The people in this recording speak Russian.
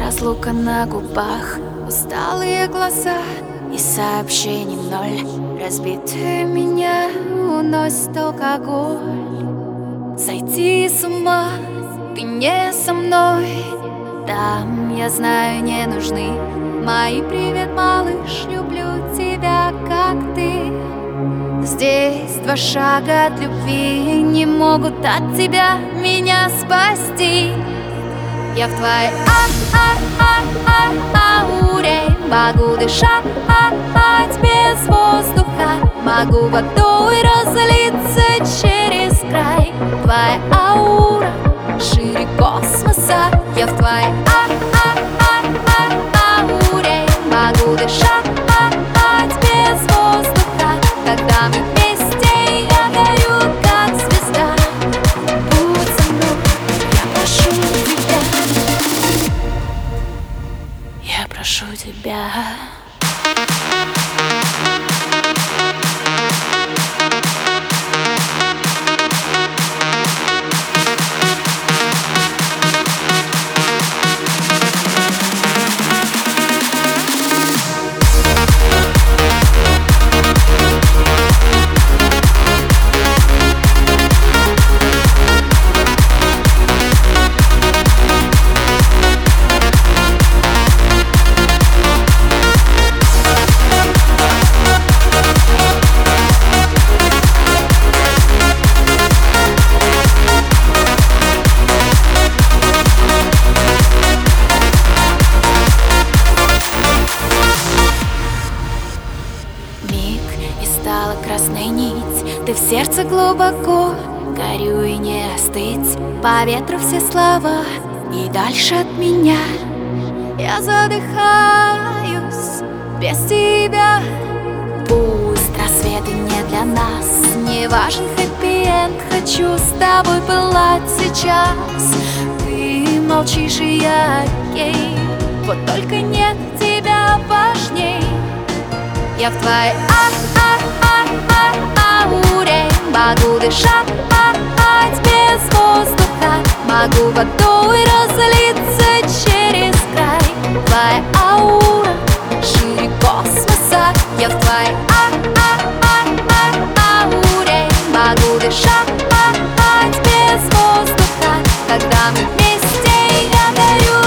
разлука на губах Усталые глаза и сообщений ноль. Разбитые меня уносит алкоголь. Сойти с ума, ты не со мной. Там, я знаю, не нужны Мои привет, малыш, люблю тебя, как ты. Здесь два шага от любви Не могут от тебя меня спасти Я в твоей а-а-а-а-ауре Могу дышать без воздуха. Могу водой разлиться через край. Твоя аура шире космоса. Я в твоей а-а-а-а-ауре тебя Ты в сердце глубоко. Горю и не остыть По ветру все слова. И дальше от меня Я задыхаюсь Без тебя. Пусть рассветы не для нас Не важен хэппи-энд. Хочу с тобой пылать сейчас. Ты молчишь и я окей. Вот только нет тебя важней. Я в твоей бурей Могу дышать без воздуха. Могу водой разлиться через край. Твоя аура шире космоса. Я в твоей а а а а ауре. Могу дышать без воздуха. Когда мы вместе я горю